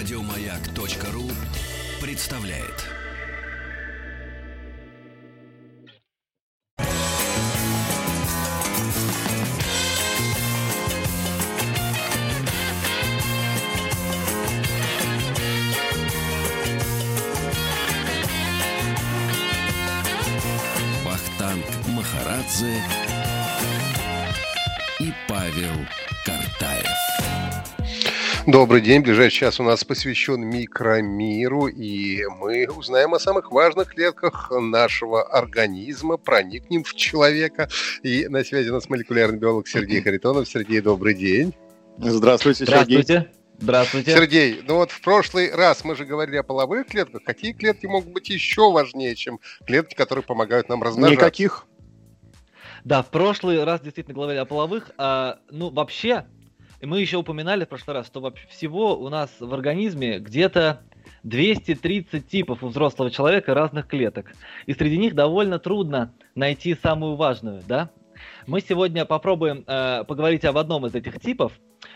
Радиомаяк.ру представляет. Вахтанг Махарадзе Добрый день. Ближайший час у нас посвящен микромиру, и мы узнаем о самых важных клетках нашего организма, проникнем в человека. И на связи у нас молекулярный биолог Сергей Харитонов. Сергей, добрый день. Здравствуйте, Здравствуйте. Сергей. Здравствуйте. Сергей, ну вот в прошлый раз мы же говорили о половых клетках. Какие клетки могут быть еще важнее, чем клетки, которые помогают нам размножаться? Никаких. Да, в прошлый раз действительно говорили о половых. А, ну, вообще, мы еще упоминали в прошлый раз, что вообще всего у нас в организме где-то 230 типов у взрослого человека разных клеток. И среди них довольно трудно найти самую важную, да? Мы сегодня попробуем э, поговорить об одном из этих типов,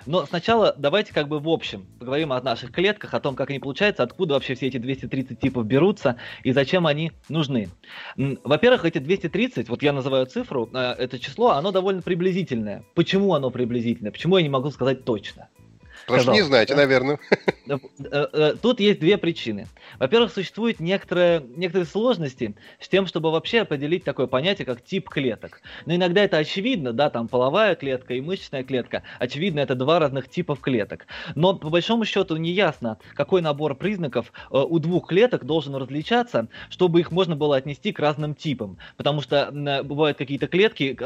но сначала давайте как бы в общем поговорим о наших клетках, о том, как они получаются, откуда вообще все эти 230 типов берутся и зачем они нужны. Во-первых, эти 230, вот я называю цифру, э, это число, оно довольно приблизительное. Почему оно приблизительное? Почему я не могу сказать точно? Потому что не знаете, да? наверное. Э, э, Тут есть две причины. Во-первых, существуют некоторые, некоторые сложности с тем, чтобы вообще определить такое понятие, как тип клеток. Но иногда это очевидно, да, там половая клетка и мышечная клетка. Очевидно, это два разных типов клеток. Но по большому счету не ясно, какой набор признаков э, у двух клеток должен различаться, чтобы их можно было отнести к разным типам. Потому что бывают какие-то клетки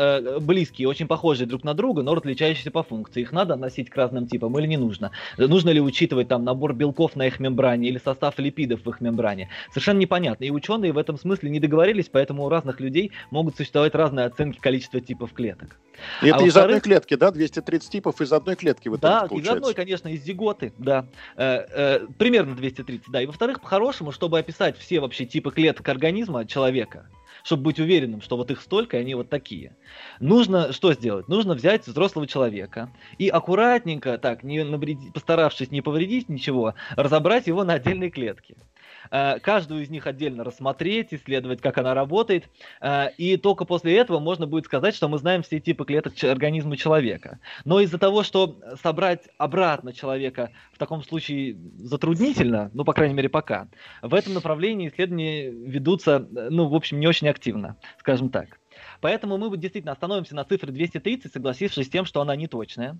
близкие, очень похожие друг на друга, но различающиеся по функции. Их надо относить к разным типам или не нужно? Нужно ли учитывать там набор белков на их мембране или состав липидов в их мембране? Совершенно непонятно. И ученые в этом смысле не договорились, поэтому у разных людей могут существовать разные оценки количества типов клеток. И это А из одной клетки, да? 230 типов из одной клетки в итоге Да, из одной, конечно, из зиготы, да. Э, э, примерно 230, да. И во-вторых, по-хорошему, чтобы описать все вообще типы клеток организма человека, чтобы быть уверенным, что вот их столько, и они вот такие. Нужно что сделать? Нужно взять взрослого человека и аккуратненько, так, не навреди- постаравшись не повредить ничего, разобрать его на отдельные клетки. Э, Каждую из них отдельно рассмотреть, исследовать, как она работает, э, и только после этого можно будет сказать, что мы знаем все типы клеток организма человека. Но из-за того, что собрать обратно человека в таком случае затруднительно, ну, по крайней мере, пока, в этом направлении исследования ведутся, э, ну, в общем, не очень активно, скажем так. Поэтому мы действительно остановимся на цифре 230, согласившись с тем, что она не точная.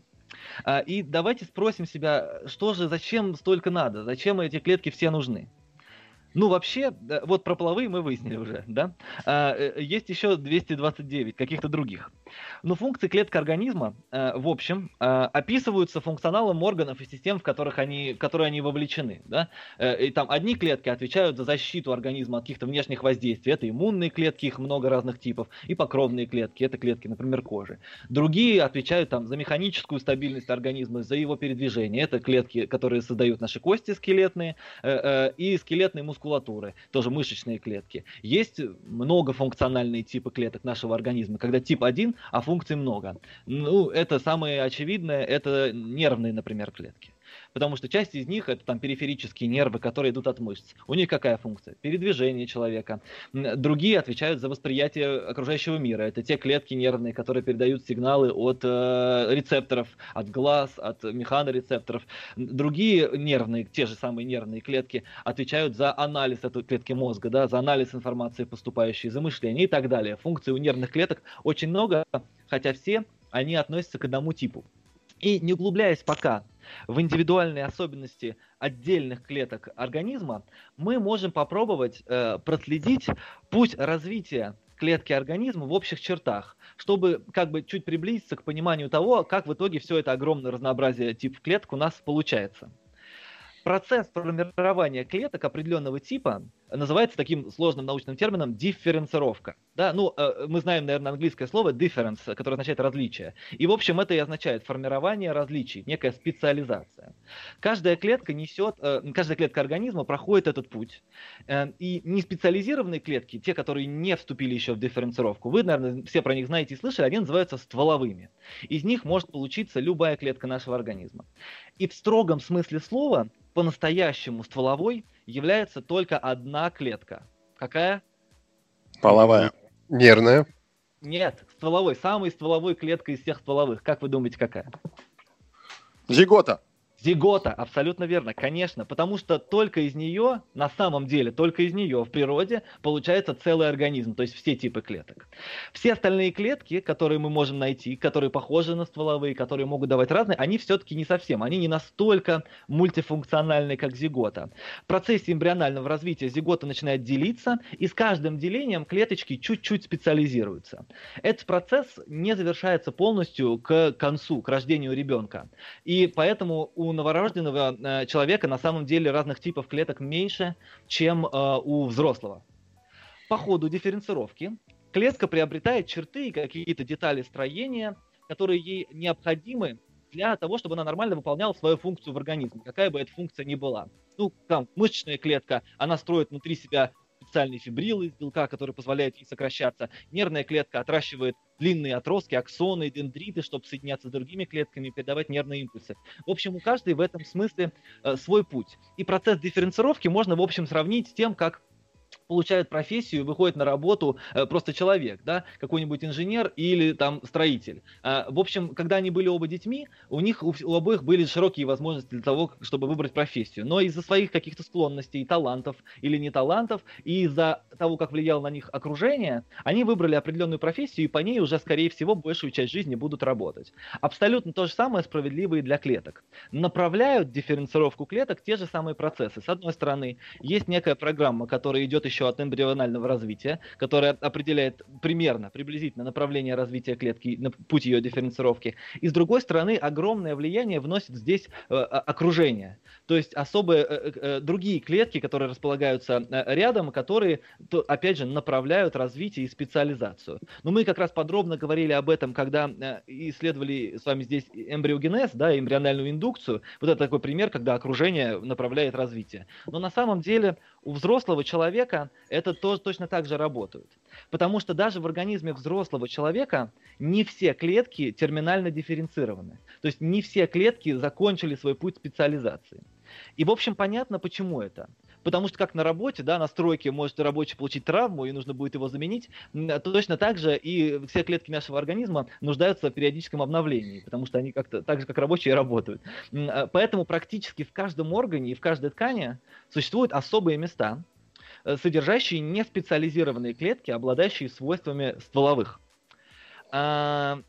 И давайте спросим себя, что же, зачем столько надо, зачем эти клетки все нужны? Ну, вообще, вот про половые мы выяснили уже, да? А, э, есть еще 229 каких-то других. Но функции клеток организма, э, в общем, э, описываются функционалом органов и систем, в которых они, которые они вовлечены. Да? Э, И там одни клетки отвечают за защиту организма от каких-то внешних воздействий. Это иммунные клетки, их много разных типов, и покровные клетки, это клетки, например, кожи. Другие отвечают там за механическую стабильность организма, за его передвижение. Это клетки, которые создают наши кости скелетные э, э, и скелетные мускулатуры, тоже мышечные клетки. Есть многофункциональные типы клеток нашего организма, когда тип один, а функций много. Ну, это самое очевидное, это нервные, например, клетки. Потому что часть из них это там периферические нервы, которые идут от мышц. У них какая функция? Передвижение человека. Другие отвечают за восприятие окружающего мира. Это те клетки нервные, которые передают сигналы от э, рецепторов, от глаз, от механорецепторов. Другие нервные, те же самые нервные клетки, отвечают за анализ этой клетки мозга, да, за анализ информации, поступающей, за мышление и так далее. Функций у нервных клеток очень много, хотя все они относятся к одному типу. И не углубляясь пока в индивидуальные особенности отдельных клеток организма, мы можем попробовать э, проследить путь развития клетки организма в общих чертах, чтобы как бы чуть приблизиться к пониманию того, как в итоге все это огромное разнообразие типов клеток у нас получается. Процесс формирования клеток определенного типа называется таким сложным научным термином дифференцировка. Да, ну, э, мы знаем, наверное, английское слово difference, которое означает различие. И, в общем, это и означает формирование различий, некая специализация. Каждая клетка несет, э, каждая клетка организма проходит этот путь. Э, и не специализированные клетки, те, которые не вступили еще в дифференцировку, вы, наверное, все про них знаете и слышали, они называются стволовыми. Из них может получиться любая клетка нашего организма. И в строгом смысле слова, по-настоящему стволовой является только одна клетка. Какая? Половая. Нервная. Нет, стволовой. Самый стволовой клетка из всех стволовых. Как вы думаете, какая? Зигота. Зигота, абсолютно верно, конечно, потому что только из нее, на самом деле, только из нее в природе получается целый организм, то есть все типы клеток. Все остальные клетки, которые мы можем найти, которые похожи на стволовые, которые могут давать разные, они все-таки не совсем, они не настолько мультифункциональны, как зигота. В процессе эмбрионального развития зигота начинает делиться, и с каждым делением клеточки чуть-чуть специализируются. Этот процесс не завершается полностью к концу, к рождению ребенка. И поэтому у новорожденного э, человека на самом деле разных типов клеток меньше, чем э, у взрослого. По ходу дифференцировки клетка приобретает черты и какие-то детали строения, которые ей необходимы для того, чтобы она нормально выполняла свою функцию в организме, какая бы эта функция ни была. Ну, там, мышечная клетка, она строит внутри себя специальные фибрилы из белка, которые позволяют ей сокращаться. Нервная клетка отращивает длинные отростки, аксоны, дендриты, чтобы соединяться с другими клетками и передавать нервные импульсы. В общем, у каждой в этом смысле э, свой путь. И процесс дифференцировки можно, в общем, сравнить с тем, как получает профессию, выходит на работу э, просто человек, да, какой-нибудь инженер или там строитель. Э, в общем, когда они были оба детьми, у них у обоих были широкие возможности для того, чтобы выбрать профессию. Но из-за своих каких-то склонностей, талантов или не талантов, и из-за того, как влияло на них окружение, они выбрали определенную профессию и по ней уже, скорее всего, большую часть жизни будут работать. Абсолютно то же самое справедливо и для клеток. Направляют дифференцировку клеток те же самые процессы. С одной стороны, есть некая программа, которая идет еще еще от эмбрионального развития, которое определяет примерно, приблизительно направление развития клетки, путь ее дифференцировки. И с другой стороны, огромное влияние вносит здесь э, окружение. То есть особые э, э, другие клетки, которые располагаются э, рядом, которые, то, опять же, направляют развитие и специализацию. Но мы как раз подробно говорили об этом, когда э, исследовали с вами здесь эмбриогенез, да, эмбриональную индукцию. Вот это такой пример, когда окружение направляет развитие. Но на самом деле у взрослого человека это тоже точно так же работает. Потому что даже в организме взрослого человека не все клетки терминально дифференцированы. То есть не все клетки закончили свой путь специализации. И, в общем, понятно, почему это. Потому что как на работе, да, на стройке может рабочий получить травму, и нужно будет его заменить, точно так же и все клетки нашего организма нуждаются в периодическом обновлении, потому что они как-то так же, как рабочие, работают. А, поэтому практически в каждом органе и в каждой ткани существуют особые места, содержащие неспециализированные клетки, обладающие свойствами стволовых. А,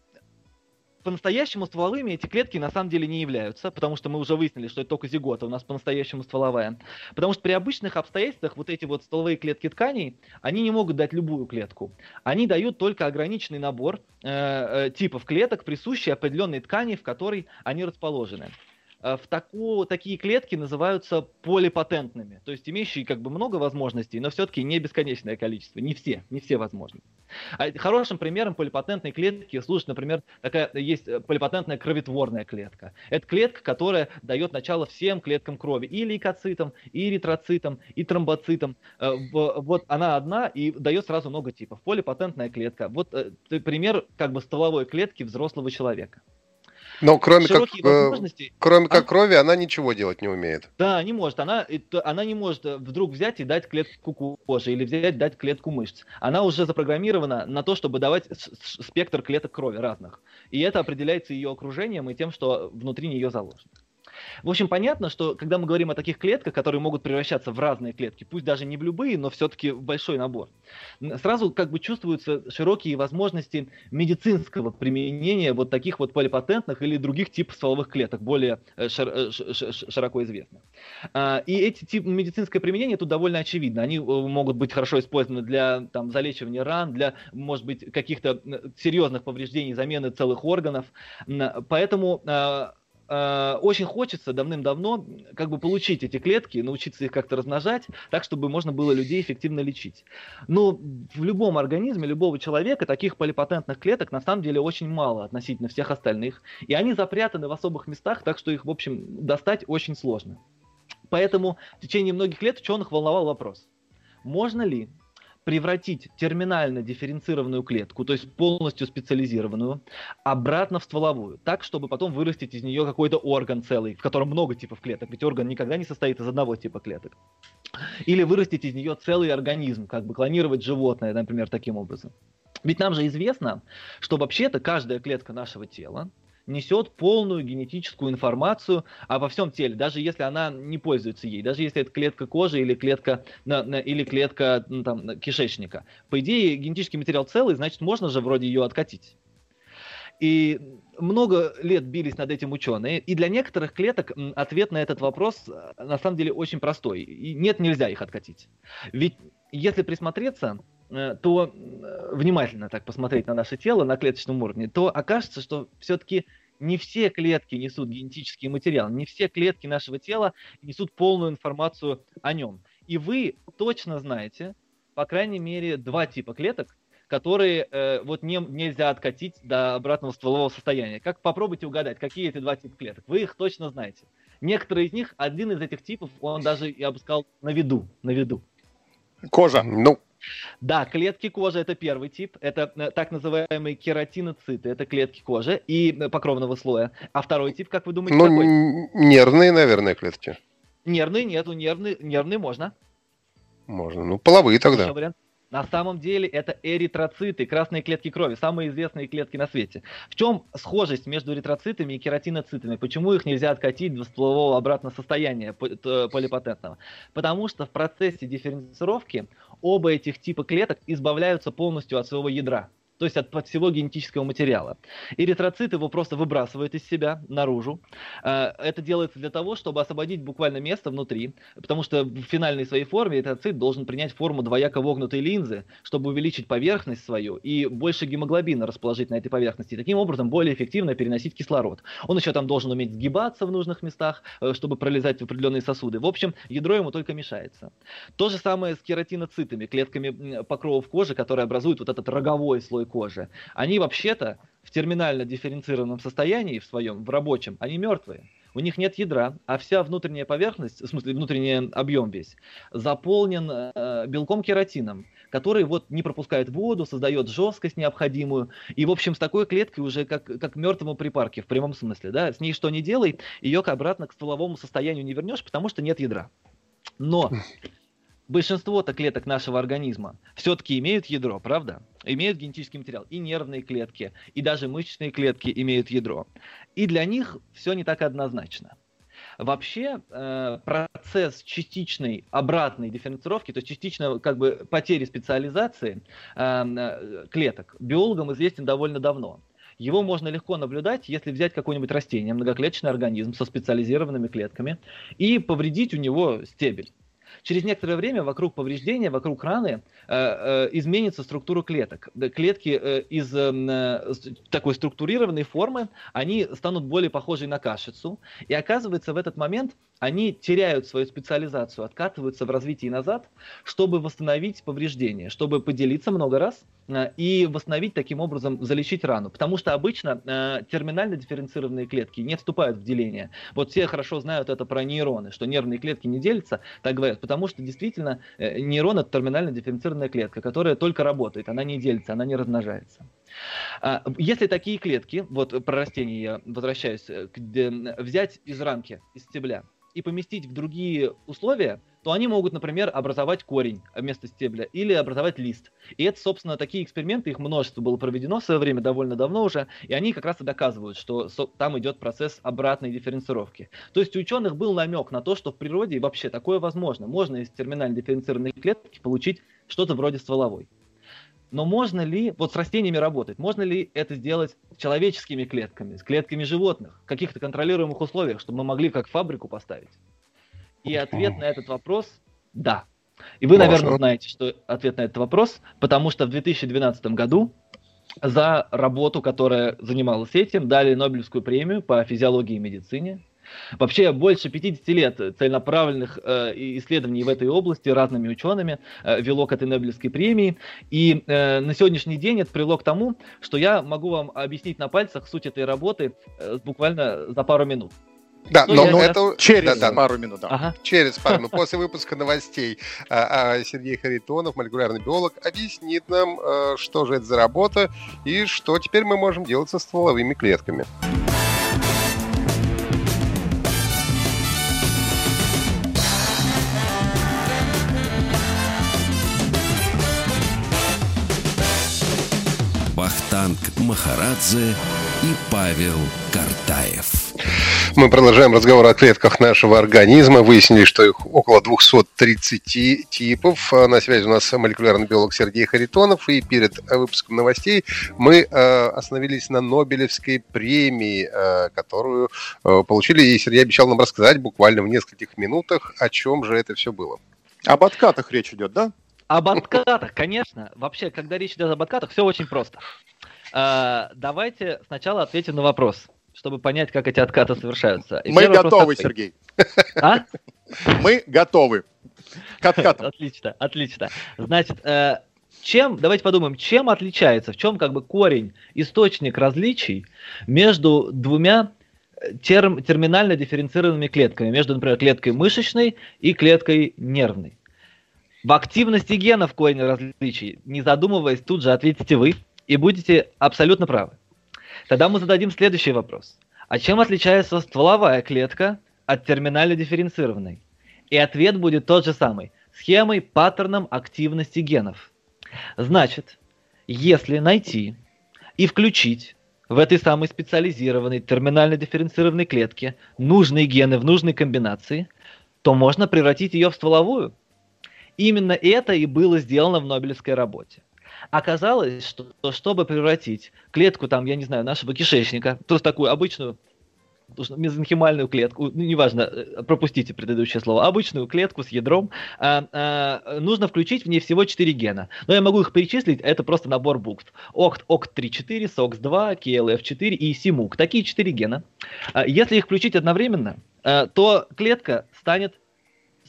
по-настоящему стволовыми эти клетки на самом деле не являются, потому что мы уже выяснили, что это только зигота у нас по-настоящему стволовая. Потому что при обычных обстоятельствах вот эти вот стволовые клетки тканей, они не могут дать любую клетку. Они дают только ограниченный набор э, э, типов клеток, присущие определенной ткани, в которой они расположены. Э, в таку, такие клетки называются полипатентными, то есть имеющие как бы много возможностей, но все-таки не бесконечное количество, не все, не все возможны. А хорошим примером полипатентной клетки служит, например, такая есть э, полипатентная кроветворная клетка. Это клетка, которая дает начало всем клеткам крови, и лейкоцитам, и эритроцитам, и тромбоцитам. Э, вот она одна и дает сразу много типов. Полипатентная клетка. Вот пример как бы стволовой клетки взрослого человека. Но кроме как, э, кроме как а? крови, она ничего делать не умеет. Да, не может. Она, она не может э, вдруг взять и дать клетку кожи или взять дать клетку мышц. Она уже запрограммирована на то, чтобы давать спектр клеток крови разных. И это определяется ее окружением и тем, что внутри нее заложено. В общем, понятно, что когда мы говорим о таких клетках, которые могут превращаться в разные клетки, пусть даже не в любые, но все-таки большой набор, сразу как бы чувствуются широкие возможности медицинского применения вот таких вот полипатентных или других типов стволовых клеток, более э, э, широко известных. А, и эти типы медицинское применение тут довольно очевидно. Они э, могут быть хорошо использованы для там, залечивания ран, для, может быть, каких-то серьезных повреждений, замены целых органов. Поэтому а, э, очень хочется давным-давно как бы получить эти клетки, научиться их как-то размножать, так, чтобы можно было людей эффективно лечить. Но в любом организме, любого человека таких полипатентных клеток на самом деле очень мало относительно всех остальных. И они запрятаны в особых местах, так что их, в общем, достать очень сложно. Поэтому в течение многих лет ученых волновал вопрос, можно ли превратить терминально дифференцированную клетку, то есть полностью специализированную, обратно в стволовую, так, чтобы потом вырастить из нее какой-то орган целый, в котором много типов клеток, ведь орган никогда не состоит из одного типа клеток. Или вырастить из нее целый организм, как бы клонировать животное, например, таким образом. Ведь нам же известно, что вообще-то каждая клетка нашего тела несет полную генетическую информацию обо всем теле, даже если она не пользуется ей, даже если это клетка кожи или клетка, или клетка ну, там, кишечника. По идее, генетический материал целый, значит, можно же вроде ее откатить. И много лет бились над этим ученые, и для некоторых клеток ответ на этот вопрос э, на самом деле очень простой. И нет, нельзя их откатить. Ведь если присмотреться, то э, внимательно так посмотреть на наше тело на клеточном уровне, то окажется, что все-таки не все клетки несут генетический материал, не все клетки нашего тела несут полную информацию о нем. И вы точно знаете, по крайней мере, два типа клеток, которые э, вот не, нельзя откатить до обратного стволового состояния. Как попробуйте угадать, какие эти два типа клеток? Вы их точно знаете. Некоторые из них, один из этих типов, он даже, я бы сказал, на виду, на виду. Кожа. Ну, да, клетки кожи это первый тип, это э, так называемые кератиноциты, это клетки кожи и э, покровного слоя. А второй тип, как вы думаете, ну, какой? нервные, наверное, клетки. Нервные нету, нервные, нервные можно. Можно. Ну, половые тогда. На самом деле это эритроциты, красные клетки крови, самые известные клетки на свете. В чем схожесть между эритроцитами и кератиноцитами? Почему их нельзя откатить до стволового обратно состояния полипатентного? Потому что в процессе дифференцировки оба этих типа клеток избавляются полностью от своего ядра то есть от, от всего генетического материала. Эритроцит его просто выбрасывает из себя наружу. Э, это делается для того, чтобы освободить буквально место внутри, потому что в финальной своей форме эритроцит должен принять форму двояко вогнутой линзы, чтобы увеличить поверхность свою и больше гемоглобина расположить на этой поверхности, и таким образом более эффективно переносить кислород. Он еще там должен уметь сгибаться в нужных местах, э, чтобы пролезать в определенные сосуды. В общем, ядро ему только мешается. То же самое с кератиноцитами, клетками покровов кожи, которые образуют вот этот роговой слой кожи, они вообще-то в терминально дифференцированном состоянии в своем, в рабочем, они мертвые. У них нет ядра, а вся внутренняя поверхность, в смысле внутренний объем весь, заполнен э, белком кератином, который вот не пропускает воду, создает жесткость необходимую. И, в общем, с такой клеткой уже как, как мертвому припарке, в прямом смысле. Да? С ней что не делай, ее обратно к стволовому состоянию не вернешь, потому что нет ядра. Но большинство-то клеток нашего организма все-таки имеют ядро, правда? Имеют генетический материал. И нервные клетки, и даже мышечные клетки имеют ядро. И для них все не так однозначно. Вообще э, процесс частичной обратной дифференцировки, то есть частичной как бы потери специализации э, клеток биологам известен довольно давно. Его можно легко наблюдать, если взять какое-нибудь растение, многоклеточный организм со специализированными клетками, и повредить у него стебель. Через некоторое время вокруг повреждения, вокруг раны э, э, изменится структура клеток. Клетки э, из такой структурированной формы, они станут более похожи на кашицу. И оказывается, в этот момент они теряют свою специализацию, откатываются в развитии назад, чтобы восстановить повреждения, чтобы поделиться много раз э, и восстановить таким образом, залечить рану. Потому что обычно э, терминально дифференцированные клетки не вступают в деление. Вот все хорошо знают это про нейроны, что нервные клетки не делятся, так говорят, потому что действительно э, нейрон это терминально дифференцированная клетка, которая только работает, она не делится, она не размножается. А, если такие клетки, вот про растения я возвращаюсь, взять из рамки, из стебля, и поместить в другие условия, то они могут, например, образовать корень вместо стебля или образовать лист. И это, собственно, такие эксперименты, их множество было проведено в свое время, довольно давно уже, и они как раз и доказывают, что там идет процесс обратной дифференцировки. То есть у ученых был намек на то, что в природе вообще такое возможно. Можно из терминально дифференцированной клетки получить что-то вроде стволовой. Но можно ли, вот с растениями работать, можно ли это сделать с человеческими клетками, с клетками животных, в каких-то контролируемых условиях, чтобы мы могли как фабрику поставить? И ответ на этот вопрос – да. И вы, наверное, знаете, что ответ на этот вопрос, потому что в 2012 году за работу, которая занималась этим, дали Нобелевскую премию по физиологии и медицине. Вообще больше 50 лет целенаправленных э, исследований в этой области разными учеными э, вело к этой Нобелевской премии. И э, на сегодняшний день это привело к тому, что я могу вам объяснить на пальцах суть этой работы э, буквально за пару минут. Да, ну, но я... это через да, да, пару минут. Да. Ага. Через пару минут. После выпуска новостей а, а, Сергей Харитонов, молекулярный биолог, объяснит нам, а, что же это за работа и что теперь мы можем делать со стволовыми клетками. Вахтанг Махарадзе и Павел Картаев. Мы продолжаем разговор о клетках нашего организма. Выяснили, что их около 230 типов. На связи у нас молекулярный биолог Сергей Харитонов. И перед выпуском новостей мы э, остановились на Нобелевской премии, э, которую получили. И Сергей обещал нам рассказать буквально в нескольких минутах, о чем же это все было. Об откатах речь идет, да? Об откатах, конечно. Вообще, когда речь идет об откатах, все очень просто. А, давайте сначала ответим на вопрос, чтобы понять, как эти откаты совершаются. И Мы готовы, Сергей. А? Мы готовы к откатам. Отлично, отлично. Значит, э, чем, давайте подумаем, чем отличается, в чем как бы корень, источник различий между двумя э, терм, терминально дифференцированными клетками, между, например, клеткой мышечной и клеткой нервной. В активности генов корень различий, не задумываясь, тут же ответите вы и будете абсолютно правы. Тогда мы зададим следующий вопрос. А чем отличается стволовая клетка от терминально дифференцированной? И ответ будет тот же самый. Схемой, паттерном активности генов. Значит, если найти и включить в этой самой специализированной терминально дифференцированной клетке нужные гены в нужной комбинации, то можно превратить ее в стволовую. Именно это и было сделано в Нобелевской работе. Оказалось, что чтобы превратить клетку, там, я не знаю, нашего кишечника, просто такую обычную мезонхимальную клетку, ну, неважно, э, пропустите предыдущее слово, обычную клетку с ядром, а, а, нужно включить в ней всего 4 гена. Но я могу их перечислить, это просто набор букв. OCT, OCT3-4, SOX2, KLF4 и SIMUK. Такие 4 гена. А, если их включить одновременно, а, то клетка станет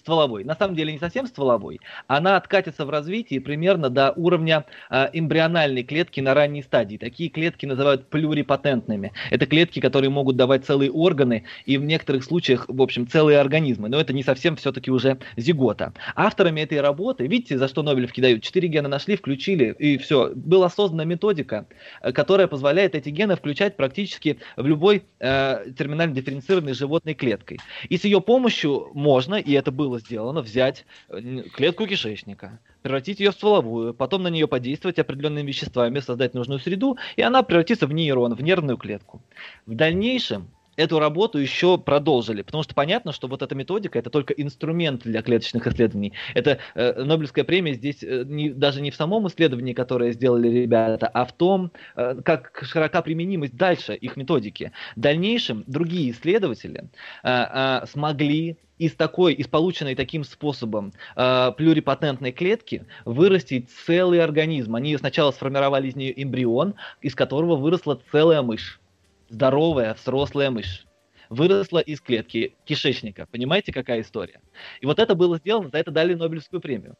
стволовой. На самом деле не совсем стволовой. Она откатится в развитии примерно до уровня э, эмбриональной клетки на ранней стадии. Такие клетки называют плюрипатентными. Это клетки, которые могут давать целые органы и в некоторых случаях, в общем, целые организмы. Но это не совсем все-таки уже зигота. Авторами этой работы, видите, за что Нобелевки дают? Четыре гена нашли, включили, и все. Была создана методика, э, которая позволяет эти гены включать практически в любой э, терминально дифференцированной животной клеткой. И с ее помощью можно, и это было было сделано взять э, клетку кишечника, превратить ее в стволовую, потом на нее подействовать определенными веществами, создать нужную среду, и она превратится в нейрон, в нервную клетку. В дальнейшем эту работу еще продолжили, потому что понятно, что вот эта методика это только инструмент для клеточных исследований. Это э, Нобелевская премия здесь э, не, даже не в самом исследовании, которое сделали ребята, а в том, э, как широка применимость дальше их методики. В дальнейшем другие исследователи э, э, смогли из такой, из полученной таким способом э, плюрипатентной клетки вырастить целый организм. Они сначала сформировали из нее эмбрион, из которого выросла целая мышь здоровая взрослая мышь выросла из клетки кишечника. Понимаете, какая история? И вот это было сделано, за это дали Нобелевскую премию.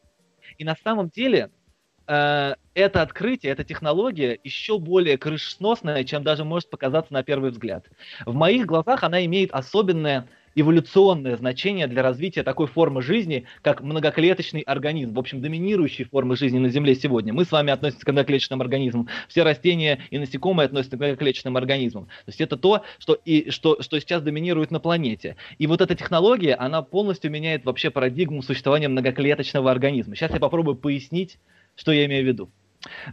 И на самом деле э, это открытие, эта технология еще более крышесносная, чем даже может показаться на первый взгляд. В моих глазах она имеет особенное эволюционное значение для развития такой формы жизни, как многоклеточный организм, в общем, доминирующей формы жизни на Земле сегодня. Мы с вами относимся к многоклеточным организмам, все растения и насекомые относятся к многоклеточным организмам. То есть это то, что, и, что, что сейчас доминирует на планете. И вот эта технология, она полностью меняет вообще парадигму существования многоклеточного организма. Сейчас я попробую пояснить, что я имею в виду.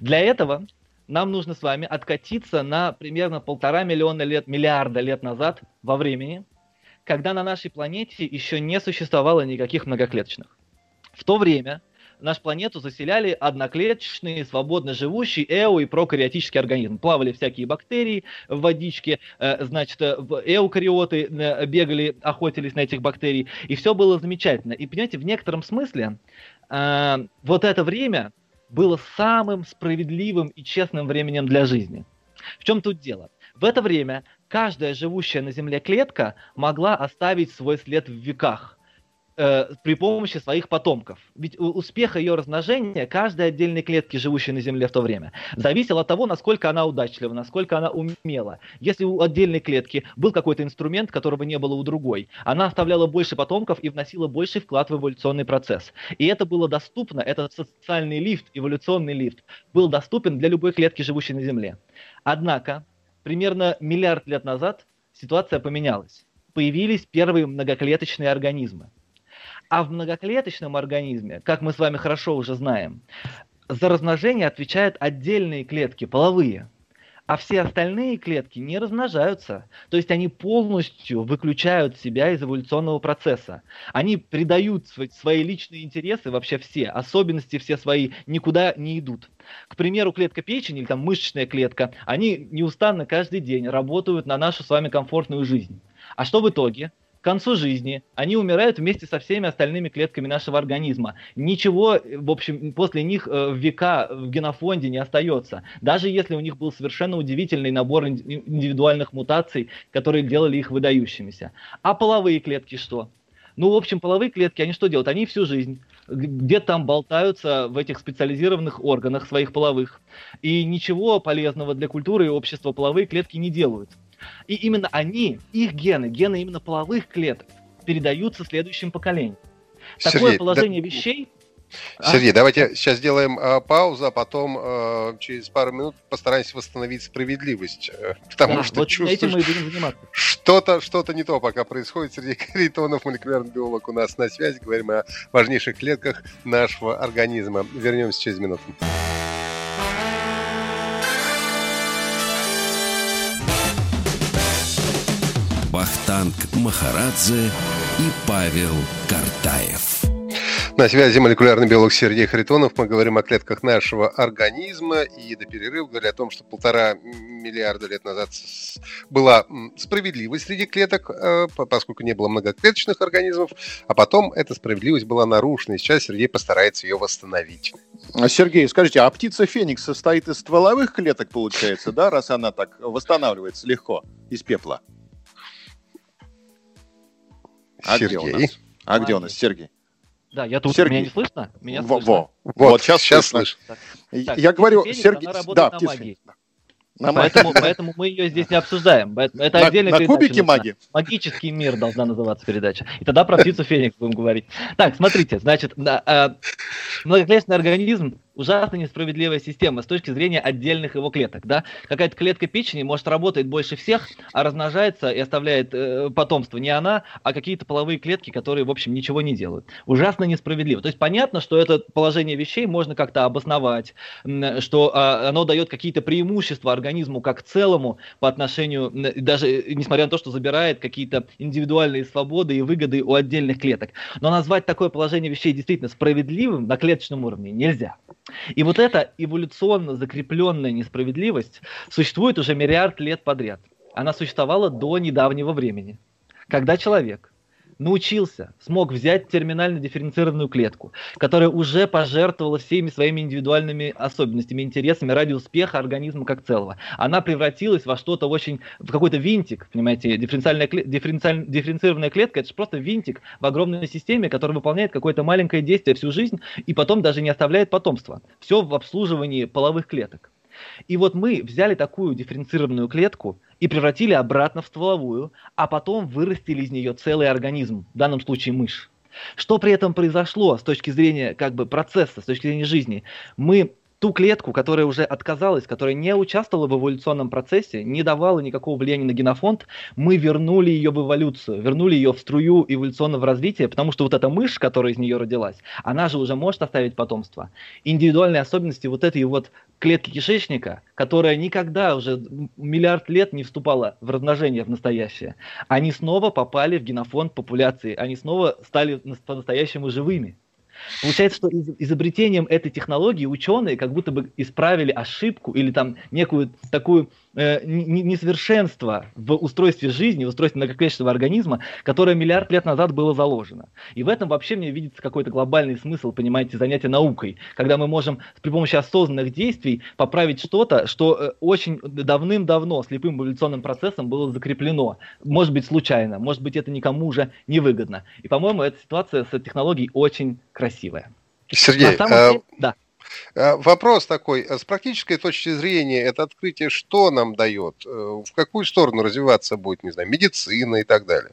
Для этого нам нужно с вами откатиться на примерно полтора миллиона лет, миллиарда лет назад во времени – когда на нашей планете еще не существовало никаких многоклеточных. В то время нашу планету заселяли одноклеточные, свободно живущие эо- и прокариотические организмы. Плавали всякие бактерии в водичке, э, значит, э, эукариоты э, бегали, охотились на этих бактерий, и все было замечательно. И, понимаете, в некотором смысле вот это время было самым справедливым и честным временем для жизни. В чем тут дело? В это время каждая живущая на Земле клетка могла оставить свой след в веках э, при помощи своих потомков. Ведь у успеха ее размножения каждой отдельной клетки, живущей на Земле в то время, зависел от того, насколько она удачлива, насколько она умела. Если у отдельной клетки был какой-то инструмент, которого не было у другой, она оставляла больше потомков и вносила больший вклад в эволюционный процесс. И это было доступно, этот социальный лифт, эволюционный лифт, был доступен для любой клетки, живущей на Земле. Однако, примерно миллиард лет назад ситуация поменялась. Появились первые многоклеточные организмы. А в многоклеточном организме, как мы с вами хорошо уже знаем, за размножение отвечают отдельные клетки, половые. А все остальные клетки не размножаются. То есть они полностью выключают себя из эволюционного процесса. Они придают свои личные интересы, вообще все, особенности все свои, никуда не идут. К примеру, клетка печени или там мышечная клетка, они неустанно каждый день работают на нашу с вами комфортную жизнь. А что в итоге? Концу жизни они умирают вместе со всеми остальными клетками нашего организма. Ничего, в общем, после них э, в века в генофонде не остается. Даже если у них был совершенно удивительный набор индивидуальных мутаций, которые делали их выдающимися. А половые клетки что? Ну, в общем, половые клетки, они что делают? Они всю жизнь где-то там болтаются в этих специализированных органах своих половых. И ничего полезного для культуры и общества половые клетки не делают. И именно они, их гены, гены именно половых клеток, передаются следующим поколениям. Такое Сергей, положение да... вещей Сергей, а? давайте сейчас сделаем э, паузу, а потом э, через пару минут постараемся восстановить справедливость. Э, потому да, что вот чувствую. Что-то, что-то не то пока происходит. Сергей Каритонов, молекулярный биолог, у нас на связи. Говорим о важнейших клетках нашего организма. Вернемся через минуту. Вахтанг Махарадзе и Павел Картаев. На связи молекулярный биолог Сергей Харитонов. Мы говорим о клетках нашего организма и до перерыва говорили о том, что полтора миллиарда лет назад была справедливость среди клеток, э, поскольку не было многоклеточных организмов, а потом эта справедливость была нарушена, и сейчас Сергей постарается ее восстановить. А, Сергей, скажите, а птица Феникс состоит из стволовых клеток, получается, да, раз она так восстанавливается легко из пепла? А Сергей. где у нас? А где у нас Сергей? Да, я тут. Сергей. Меня не слышно? Меня во, слышно. Во. Вот, вот сейчас, сейчас слышно. Так, я говорю, Сергей, да, на магии. На поэтому, поэтому мы ее здесь не обсуждаем. Это на, отдельная на кубике магии. Магический мир должна называться передача. И тогда про птицу Феникс будем говорить. Так, смотрите, значит, э, многоклеточный организм ужасно несправедливая система с точки зрения отдельных его клеток. Да? Какая-то клетка печени может работать больше всех, а размножается и оставляет э, потомство не она, а какие-то половые клетки, которые, в общем, ничего не делают. Ужасно несправедливо. То есть понятно, что это положение вещей можно как-то обосновать, что э, оно дает какие-то преимущества организму как целому по отношению, даже несмотря на то, что забирает какие-то индивидуальные свободы и выгоды у отдельных клеток. Но назвать такое положение вещей действительно справедливым на клеточном уровне нельзя. И вот эта эволюционно закрепленная несправедливость существует уже миллиард лет подряд. Она существовала до недавнего времени, когда человек научился, смог взять терминально дифференцированную клетку, которая уже пожертвовала всеми своими индивидуальными особенностями, интересами ради успеха организма как целого. Она превратилась во что-то очень, в какой-то винтик, понимаете, дифференциальная, дифференциаль, дифференцированная клетка, это же просто винтик в огромной системе, который выполняет какое-то маленькое действие всю жизнь и потом даже не оставляет потомства. Все в обслуживании половых клеток. И вот мы взяли такую дифференцированную клетку и превратили обратно в стволовую, а потом вырастили из нее целый организм, в данном случае мышь. Что при этом произошло с точки зрения как бы процесса, с точки зрения жизни? Мы ту клетку, которая уже отказалась, которая не участвовала в эволюционном процессе, не давала никакого влияния на генофонд, мы вернули ее в эволюцию, вернули ее в струю эволюционного развития, потому что вот эта мышь, которая из нее родилась, она же уже может оставить потомство. Индивидуальные особенности вот этой вот клетки кишечника, которая никогда уже миллиард лет не вступала в размножение в настоящее, они снова попали в генофонд популяции, они снова стали по-настоящему живыми. Получается, что изобретением этой технологии ученые как будто бы исправили ошибку или там некую такую э, несовершенство в устройстве жизни, в устройстве многоклеточного организма, которое миллиард лет назад было заложено. И в этом вообще мне видится какой-то глобальный смысл, понимаете, занятия наукой, когда мы можем при помощи осознанных действий поправить что-то, что э, очень давным-давно слепым эволюционным процессом было закреплено. Может быть, случайно, может быть, это никому уже не выгодно. И, по-моему, эта ситуация с технологией очень красивая. Сергей, а, деле, да. А, вопрос такой, с практической точки зрения, это открытие что нам дает? Э, в какую сторону развиваться будет, не знаю, медицина и так далее?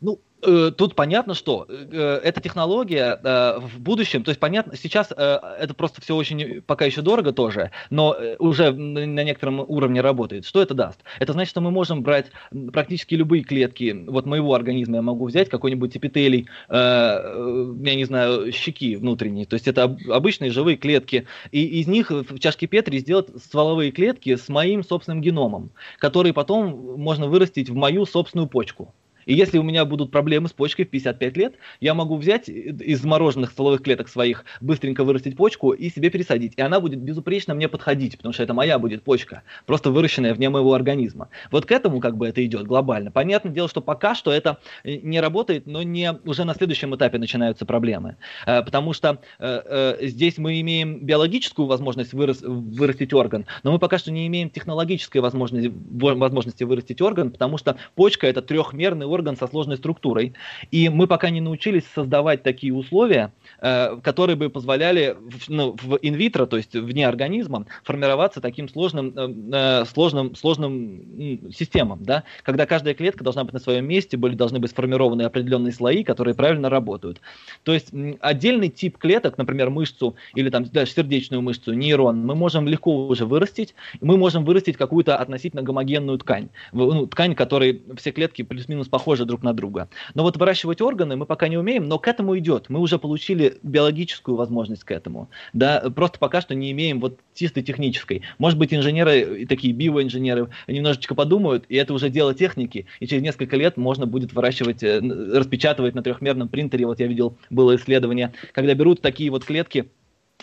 Ну, Э, тут понятно, что э, эта технология э, в будущем, то есть понятно, сейчас это просто все очень пока еще дорого тоже, но уже на некотором уровне работает. Что это даст? Это значит, что мы можем брать практически любые клетки, вот моего организма я могу взять какой-нибудь эпителий, я не знаю, щеки внутренней, то есть это обычные живые клетки, и из них в чашке Петри сделать стволовые клетки с моим собственным геномом, которые потом можно вырастить в мою собственную почку. И если у меня будут проблемы с почкой в 55 лет, я могу взять из замороженных стволовых клеток своих, быстренько вырастить почку и себе пересадить. И она будет безупречно мне подходить, потому что это моя будет почка, просто выращенная вне моего организма. Вот к этому как бы это идет глобально. Понятное дело, что пока что это э, не работает, но не уже на следующем этапе начинаются проблемы. Э, потому что э, здесь мы имеем биологическую возможность вырас, вырастить орган, но мы пока что не имеем технологической возможности, возможности вырастить орган, потому что почка это трехмерный орган, орган со сложной структурой. И мы пока не научились создавать такие условия, э, которые бы позволяли в, ну, в инвитро, то есть вне организма, формироваться таким сложным, э, э сложным, сложным системам, да? когда каждая клетка должна быть на своем месте, были, должны быть сформированы определенные слои, которые правильно работают. То есть отдельный тип клеток, например, мышцу или там даже сердечную мышцу, нейрон, мы можем легко уже вырастить, мы можем вырастить какую-то относительно гомогенную ткань, ну, ткань, которой все клетки плюс-минус похожи друг на друга. Но вот выращивать органы мы пока не умеем, но к этому идет. Мы уже получили биологическую возможность к этому. Да, просто пока что не имеем вот чисто технической. Может быть, инженеры, такие биоинженеры, немножечко подумают, и это уже дело техники, и через несколько лет можно будет выращивать, э, распечатывать на трехмерном принтере. Вот я видел, было исследование, когда берут такие вот клетки,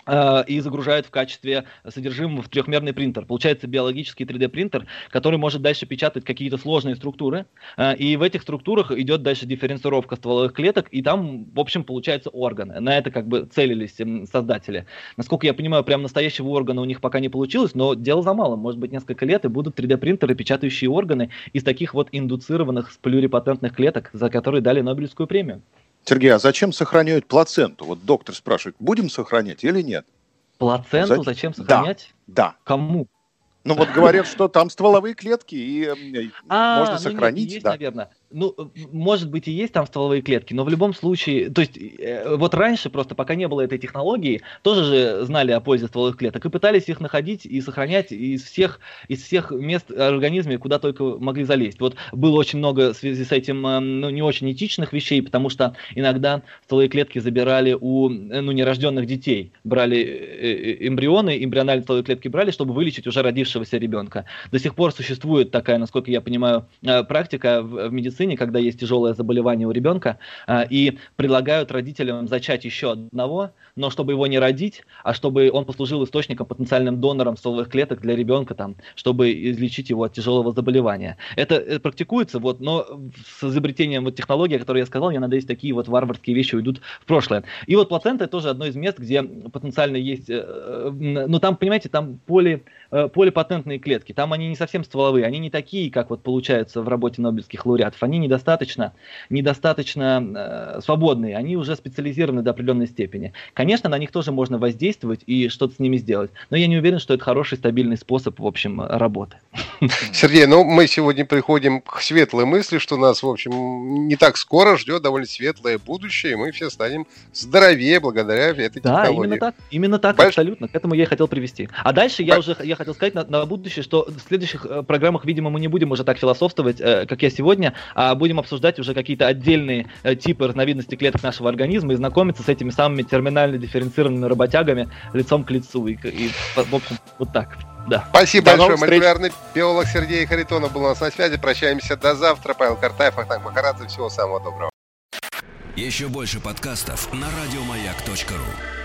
и загружают в качестве содержимого в трехмерный принтер. Получается биологический 3D принтер, который может дальше печатать какие-то сложные структуры, э, и в этих структурах идет дальше дифференцировка стволовых клеток, и там, в общем, получаются органы. На это как бы целились создатели. Насколько я понимаю, прям настоящего органа у них пока не получилось, но дело за малым. Может быть, несколько лет и будут 3D принтеры, печатающие органы из таких вот индуцированных плюрипатентных клеток, за которые дали Нобелевскую премию. Сергей, а зачем сохраняют плаценту? Вот доктор спрашивает, будем сохранять или нет? Плаценту За... зачем сохранять? Да. да. Кому? Ну вот говорят, что там стволовые клетки, и а, можно ну, сохранить. Есть, да. наверное ну, может быть и есть там стволовые клетки, но в любом случае, то есть э, вот раньше просто, пока не было этой технологии, тоже же знали о пользе стволовых клеток и пытались их находить и сохранять из всех, из всех мест организма, куда только могли залезть. Вот было очень много в связи с этим э, ну, не очень этичных вещей, потому что иногда стволовые клетки забирали у э, ну, нерожденных детей, брали эмбрионы, эмбриональные стволовые клетки брали, чтобы вылечить уже родившегося ребенка. До сих пор существует такая, насколько я понимаю, практика в медицине, медицине, когда есть тяжелое заболевание у ребенка, а, и предлагают родителям зачать еще одного, но чтобы его не родить, а чтобы он послужил источником, потенциальным донором стволовых клеток для ребенка, там, чтобы излечить его от тяжелого заболевания. Это, это практикуется, вот, но с изобретением вот технологии, о которой я сказал, я надеюсь, такие вот варварские вещи уйдут в прошлое. И вот плацента тоже одно из мест, где потенциально есть, э, э, ну там, понимаете, там поли, э, полипатентные клетки, там они не совсем стволовые, они не такие, как вот получаются в работе нобелевских лауреатов, они недостаточно, недостаточно э, свободные, они уже специализированы до определенной степени. Конечно, на них тоже можно воздействовать и что-то с ними сделать, но я не уверен, что это хороший стабильный способ, в общем, работы. Сергей, ну мы сегодня приходим к светлой мысли, что нас, в общем, не так скоро ждет довольно светлое будущее, и мы все станем здоровее благодаря этой да, технологии. Да, именно так, именно так, Больш... абсолютно, к этому я и хотел привести. А дальше я уже я хотел сказать на, на будущее, что в следующих э, программах, видимо, мы не будем уже так философствовать, э, как я сегодня, а будем обсуждать уже какие-то отдельные э, типы разновидности клеток нашего организма и знакомиться с этими самыми терминально дифференцированными работягами лицом к лицу. И, и в общем, вот так. Да. Спасибо до большое. Молекулярный биолог Сергей Харитонов был у нас на связи. Прощаемся до завтра. Павел Картаев, Ахтанг Махарадзе. Всего самого доброго. Еще больше подкастов на радиомаяк.ру